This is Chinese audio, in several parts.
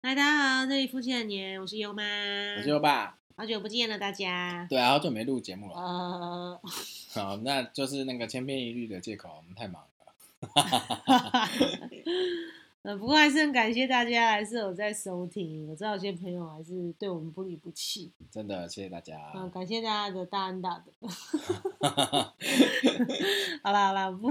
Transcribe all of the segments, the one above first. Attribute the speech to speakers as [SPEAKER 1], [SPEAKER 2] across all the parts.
[SPEAKER 1] 嗨，大家好，这里夫妻的年，我是优妈，
[SPEAKER 2] 我是优爸。
[SPEAKER 1] 好久不见了，大家。
[SPEAKER 2] 对啊，好久没录节目了。
[SPEAKER 1] 呃，
[SPEAKER 2] 好，那就是那个千篇一律的借口，我们太忙了。
[SPEAKER 1] 呃，不过还是很感谢大家，还是有在收听。我知道有些朋友还是对我们不离不弃，
[SPEAKER 2] 真的谢谢大家。
[SPEAKER 1] 嗯、感谢大家的大恩大德。好啦好啦，不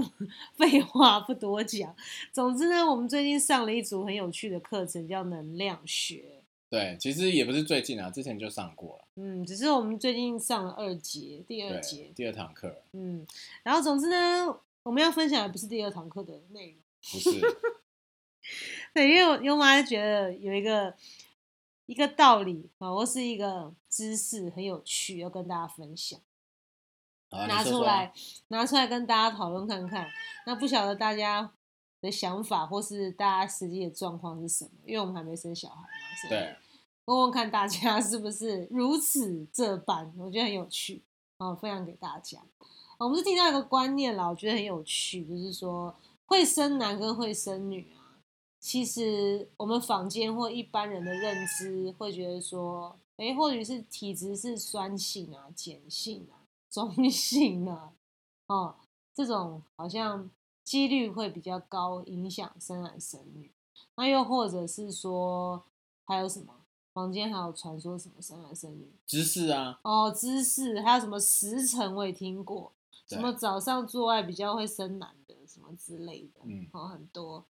[SPEAKER 1] 废话不多讲。总之呢，我们最近上了一组很有趣的课程，叫能量学。
[SPEAKER 2] 对，其实也不是最近啊，之前就上过了。
[SPEAKER 1] 嗯，只是我们最近上了二节，第二
[SPEAKER 2] 对
[SPEAKER 1] 节，。
[SPEAKER 2] 第二堂课
[SPEAKER 1] 嗯，然后总之呢，我们要分享的不是第二堂课的内容。
[SPEAKER 2] 不是，
[SPEAKER 1] 对，因为我优妈觉得有一个一个道理啊，或是一个知识很有趣，要跟大家分享，
[SPEAKER 2] 好
[SPEAKER 1] 拿出来拿出来跟大家讨论看看。那不晓得大家的想法或是大家实际的状况是什么？因为我们还没生小孩嘛，
[SPEAKER 2] 对，
[SPEAKER 1] 问问看大家是不是如此这般，我觉得很有趣，哦，分享给大家。我们是听到一个观念啦，我觉得很有趣，就是说会生男跟会生女啊，其实我们坊间或一般人的认知会觉得说，诶，或许是体质是酸性啊、碱性啊、中性啊，哦，这种好像几率会比较高，影响生男生女。那又或者是说，还有什么？房间还有传说什么生男生女
[SPEAKER 2] 知识啊，
[SPEAKER 1] 哦，姿势还有什么时辰我也听过，什么早上做爱比较会生男的，什么之类的，
[SPEAKER 2] 嗯
[SPEAKER 1] 哦，很多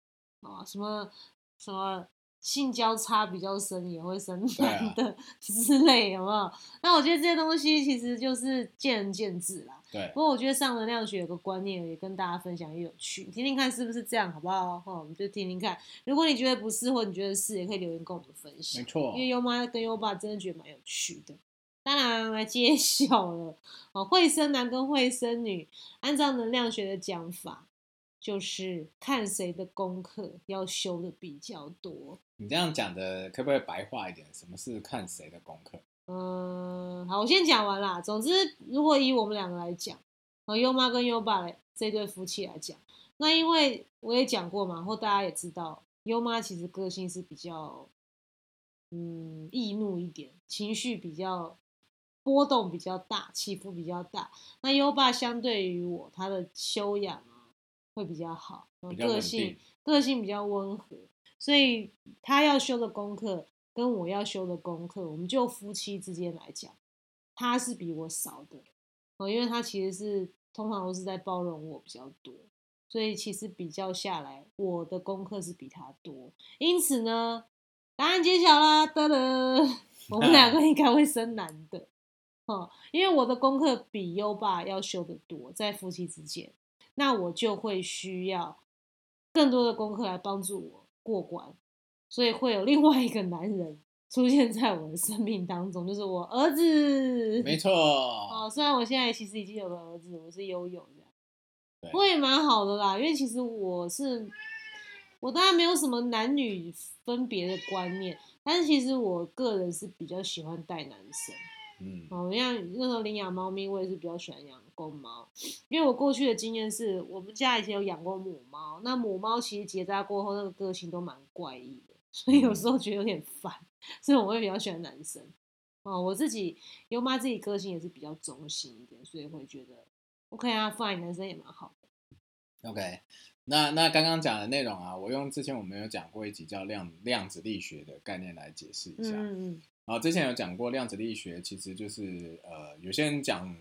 [SPEAKER 1] 哦，什么什么性交叉比较深也会生男的、之类，有没有？那我觉得这些东西其实就是见仁见智啦。
[SPEAKER 2] 对
[SPEAKER 1] 不，过我觉得上能量学有个观念也跟大家分享，也有趣，听听看是不是这样，好不好？哈，我们就听听看。如果你觉得不是，或你觉得是，也可以留言跟我们分享。
[SPEAKER 2] 没错
[SPEAKER 1] 因为优妈跟优爸真的觉得蛮有趣的。当然来揭晓了哦，会生男跟会生女，按照能量学的讲法，就是看谁的功课要修的比较多。
[SPEAKER 2] 你这样讲的可不可以白话一点？什么是看谁的功课？
[SPEAKER 1] 嗯，好，我先讲完啦。总之，如果以我们两个来讲，和优妈跟优爸来这对夫妻来讲，那因为我也讲过嘛，或大家也知道，优妈其实个性是比较，嗯，易怒一点，情绪比较波动比较大，起伏比较大。那优爸相对于我，他的修养啊会比较好，
[SPEAKER 2] 较
[SPEAKER 1] 个性
[SPEAKER 2] 定
[SPEAKER 1] 个性比较温和，所以他要修的功课跟我要修的功课，我们就夫妻之间来讲，他是比我少的，哦，因为他其实是通常都是在包容我比较多，所以其实比较下来，我的功课是比他多，因此呢，答案揭晓啦，噔噔，我们两个应该会生男的，哦，因为我的功课比优爸要修的多，在夫妻之间，那我就会需要更多的功课来帮助我过关，所以会有另外一个男人 出现在我的生命当中，就是我儿子。
[SPEAKER 2] 没错，
[SPEAKER 1] 哦，虽然我现在其实已经有个儿子，我是悠悠这样，
[SPEAKER 2] 对
[SPEAKER 1] 不过也蛮好的啦，因为其实我是我当然没有什么男女分别的观念，但是其实我个人是比较喜欢带男生。
[SPEAKER 2] 嗯，
[SPEAKER 1] 哦，像那时候领养猫咪，我也是比较喜欢养公猫，因为我过去的经验是我们家以前有养过母猫，那母猫其实结扎过后那个个性都蛮怪异的，所以有时候觉得有点烦，所以我会比较喜欢男生。哦，我自己优妈自己个性也是比较中性一点，所以会觉得 OK 啊，fine，男生也蛮好的。
[SPEAKER 2] OK，那那刚刚讲的内容啊，我用之前我们有讲过一集叫量量子力学的概念来解释一下。
[SPEAKER 1] 嗯嗯
[SPEAKER 2] 然后之前有讲过量子力学，其实就是呃，有些人讲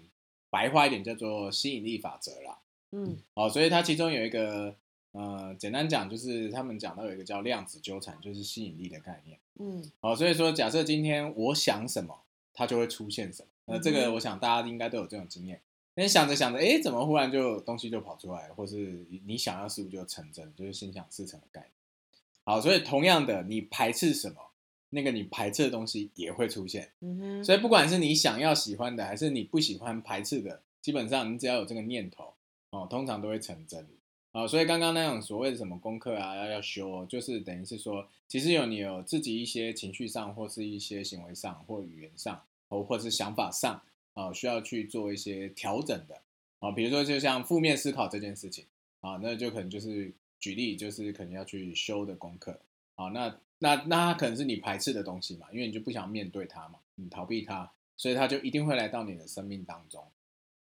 [SPEAKER 2] 白话一点叫做吸引力法则啦。
[SPEAKER 1] 嗯
[SPEAKER 2] 哦，所以它其中有一个呃，简单讲就是他们讲到有一个叫量子纠缠，就是吸引力的概念。
[SPEAKER 1] 嗯
[SPEAKER 2] 哦，所以说假设今天我想什么，它就会出现什么。那这
[SPEAKER 1] 嗯
[SPEAKER 2] 个我想大家应该都有这种经验。那你想着想着，哎，怎么忽然就东西就跑出来了，或是你想要事物就成真，就是心想事成的概念。好，所以同样的，你排斥什么，那个你排斥的东西也会出现。
[SPEAKER 1] 嗯哼，
[SPEAKER 2] 所以不管是你想要喜欢的，还是你不喜欢排斥的，基本上你只要有这个念头，哦，通常都会成真。啊、所以刚刚那种所谓的什么功课啊，要要修哦，就是等于是说，其实有你有自己一些情绪上，或是一些行为上，或语言上，哦，或是想法上，啊、需要去做一些调整的。啊、比如说就像负面思考这件事情，啊，那就可能就是举例，就是可能要去修的功课。啊，那那那他可能是你排斥的东西嘛，因为你就不想面对它嘛，你逃避它，所以他就一定会来到你的生命当中。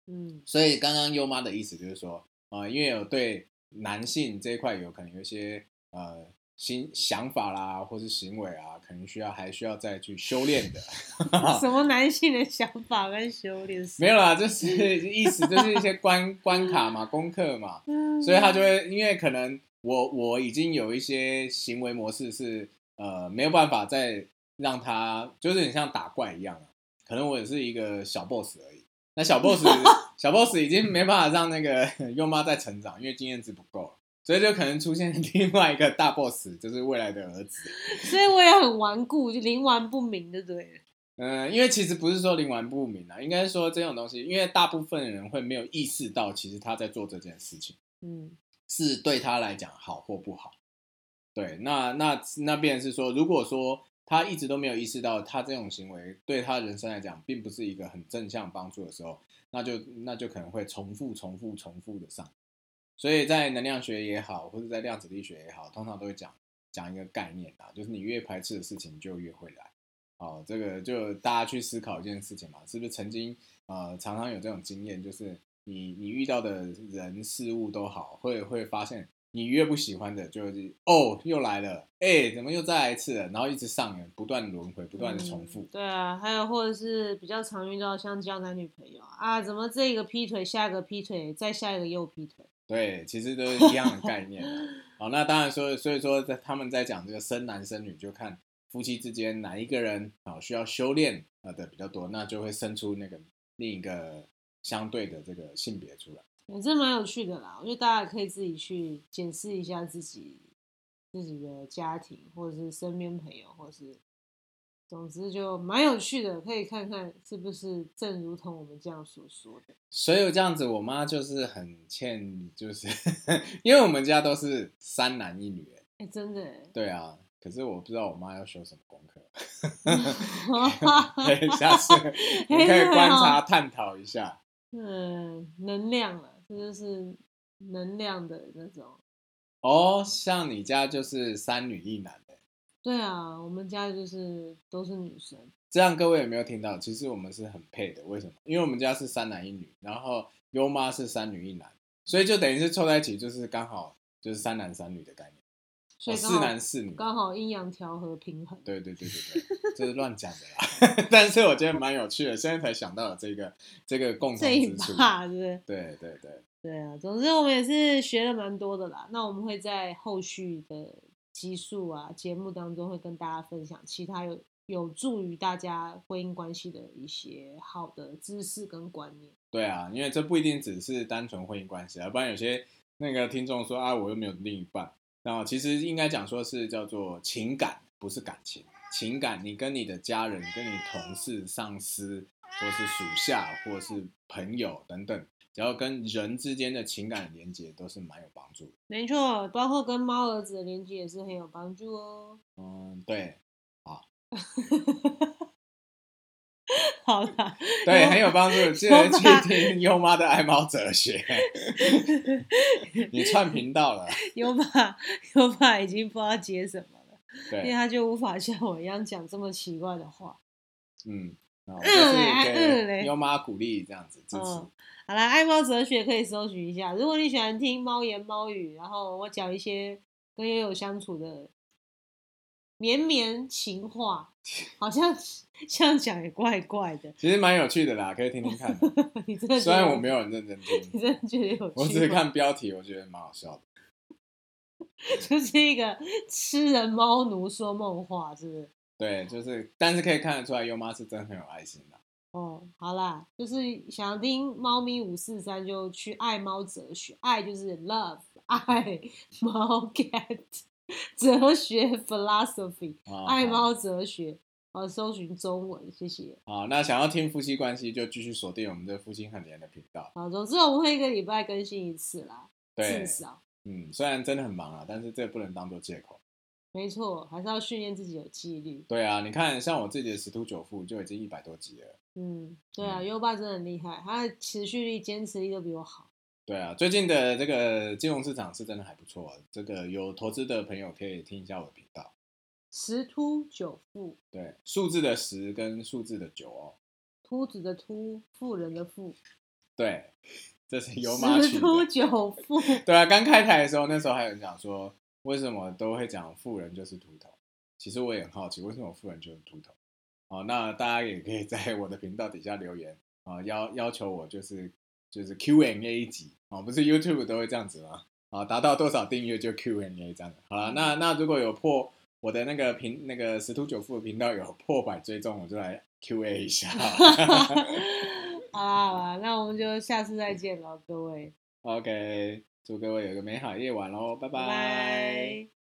[SPEAKER 1] 嗯
[SPEAKER 2] 所以刚刚优妈的意思就是说，呃，因为有对男性这一块有可能有一些呃心想法啦，或是行为啊，可能需要还需要再去修炼的。
[SPEAKER 1] 什么男性的想法跟修炼？
[SPEAKER 2] 没有啦，就 是意思就是一些关关卡嘛，功课嘛，
[SPEAKER 1] 嗯，
[SPEAKER 2] 所以他就会因为可能我我已经有一些行为模式是呃没有办法再让他就是很像打怪一样啊，可能我也是一个小 boss 而已。那小 boss 小 boss 已经没办法让那个 优妈再成长，因为经验值不够了，所以就可能出现 另外一个大 boss，就是未来的儿子。
[SPEAKER 1] 所以我也很顽固，就冥顽不明，就对了。
[SPEAKER 2] 嗯，因为其实不是说灵顽不明啊，应该说这种东西，因为大部分人会没有意识到，其实他在做这件事情
[SPEAKER 1] 嗯
[SPEAKER 2] 是对他来讲好或不好。对，那那那便是说，如果说他一直都没有意识到他这种行为对他人生来讲并不是一个很正向帮助的时候，那就那就可能会重复、重复、重复的上。所以在能量学也好，或者在量子力学也好，通常都会讲讲一个概念啊，就是你越排斥的事情就越会来。哦，这个就大家去思考一件事情嘛，是不是曾经呃常常有这种经验，就是你你遇到的人事物都好，会会发现你越不喜欢的，就是哦又来了，哎怎么又再来一次了，然后一直上演，不断轮回，不断的重复
[SPEAKER 1] 嗯。对啊，还有或者是比较常遇到像交男女朋友啊，怎么这个劈腿，下一个劈腿，再下一个又劈腿。
[SPEAKER 2] 对，其实都是一样的概念啊。好，那当然说，所以说在他们在讲这个生男生女，就看夫妻之间哪一个人啊需要修炼啊的比较多，那就会生出那个另一个相对的这个性别出来。
[SPEAKER 1] 也这蛮有趣的啦，我觉得大家可以自己去检视一下自己自己的家庭，或者是身边朋友，或者是，总之就蛮有趣的，可以看看是不是正如同我们这样所说的。
[SPEAKER 2] 所以这样子，我妈就是很欠，就是 因为我们家都是三男一女，
[SPEAKER 1] 哎、真的欸，
[SPEAKER 2] 对啊。可是我不知道我妈要修什么功课，下次你可以观察探讨一下。
[SPEAKER 1] 嗯，能量了，这就是能量的那种。
[SPEAKER 2] 哦，像你家就是三女一男的，
[SPEAKER 1] 对啊，我们家就是都是女生。
[SPEAKER 2] 这样各位有没有听到？其实我们是很配的，为什么？因为我们家是三男一女，然后优妈是三女一男，所以就等于是凑在一起，就是刚好就是三男三女的概念，
[SPEAKER 1] 所以是
[SPEAKER 2] 男是女。
[SPEAKER 1] 刚好阴阳调和平衡。
[SPEAKER 2] 对对对对对，这是乱讲的啦。但是我觉得蛮有趣的，现在才想到了这个这个共同之处。
[SPEAKER 1] 把，对不对？
[SPEAKER 2] 对对对，
[SPEAKER 1] 对啊，总之我们也是学了蛮多的啦。那我们会在后续的集数啊节目当中会跟大家分享其他有有助于大家婚姻关系的一些好的知识跟观念。
[SPEAKER 2] 对啊，因为这不一定只是单纯婚姻关系啊，不然有些那个听众说啊，我又没有另一半，那其实应该讲说是叫做情感，不是感情。情感，你跟你的家人、跟你同事、上司，或是属下，或是朋友等等，只要跟人之间的情感连接，都是蛮有帮助的。
[SPEAKER 1] 没错，包括跟猫儿子的连接也是很有帮助哦。
[SPEAKER 2] 嗯，对，
[SPEAKER 1] 好 啦，
[SPEAKER 2] 对，很有帮助。记得去听优妈的爱猫哲学。你串频道了，
[SPEAKER 1] 优妈，优妈已经不知道接什么了，因为
[SPEAKER 2] 对，
[SPEAKER 1] 他就无法像我一样讲这么奇怪的话。
[SPEAKER 2] 嗯，就是给优妈鼓励这样子支持。
[SPEAKER 1] 嗯好啦，爱猫哲学可以搜寻一下。如果你喜欢听猫言猫语，然后我讲一些跟悠悠相处的绵绵情话，好像 这样讲也怪怪的。
[SPEAKER 2] 其实蛮有趣的啦，可以听听看。
[SPEAKER 1] 你真的觉
[SPEAKER 2] 虽然我没有很认真听 你，
[SPEAKER 1] 真的觉得有趣？
[SPEAKER 2] 我只是看标题，我觉得蛮好笑的。
[SPEAKER 1] 就是一个吃人猫奴说梦话，是不是？
[SPEAKER 2] 对，就是，但是可以看得出来，优妈是真的很有爱心的。
[SPEAKER 1] 哦，好啦，就是想要听猫咪五四三就去爱猫哲学，爱就是 love，爱猫 cat 哲学 philosophy，
[SPEAKER 2] 啊
[SPEAKER 1] 爱猫哲学，好，搜寻中文，谢谢。
[SPEAKER 2] 好，那想要听夫妻关系，就继续锁定我们的夫妻很连的频道。
[SPEAKER 1] 好，总之我们会一个礼拜更新一次啦，
[SPEAKER 2] 对
[SPEAKER 1] 至，少，
[SPEAKER 2] 嗯，虽然真的很忙啊，但是这不能当做借口。
[SPEAKER 1] 没错，还是要训练自己有纪律。
[SPEAKER 2] 对啊，你看，像我自己的十突九富就已经一百多集了。
[SPEAKER 1] 嗯，对啊，
[SPEAKER 2] 嗯
[SPEAKER 1] 优爸真的很厉害，他的持续力、坚持力都比我好。
[SPEAKER 2] 对啊，最近的这个金融市场是真的还不错，这个有投资的朋友可以听一下我的频道。
[SPEAKER 1] 十秃九富，
[SPEAKER 2] 对，数字的十跟数字的九哦，
[SPEAKER 1] 秃子的秃，富人的富，
[SPEAKER 2] 对，这是有马取
[SPEAKER 1] 十秃
[SPEAKER 2] 的。
[SPEAKER 1] 九富。
[SPEAKER 2] 对啊，刚开台的时候，那时候还有人讲说，为什么都会讲富人就是秃头？其实我也很好奇，为什么富人就是秃头？哦，那大家也可以在我的频道底下留言啊、要要求我就是就是 Q&A 集哦，不是 YouTube 都会这样子吗？啊、达到多少订阅就 Q&A 这样的。好了，那那如果有破我的那个频那个十突九富的频道有破百追踪，我就来 Q&A 一下。
[SPEAKER 1] 好啦好啦，那我们就下次再见喽，各位
[SPEAKER 2] ，OK，祝各位有个美好夜晚喽，拜
[SPEAKER 1] 拜拜。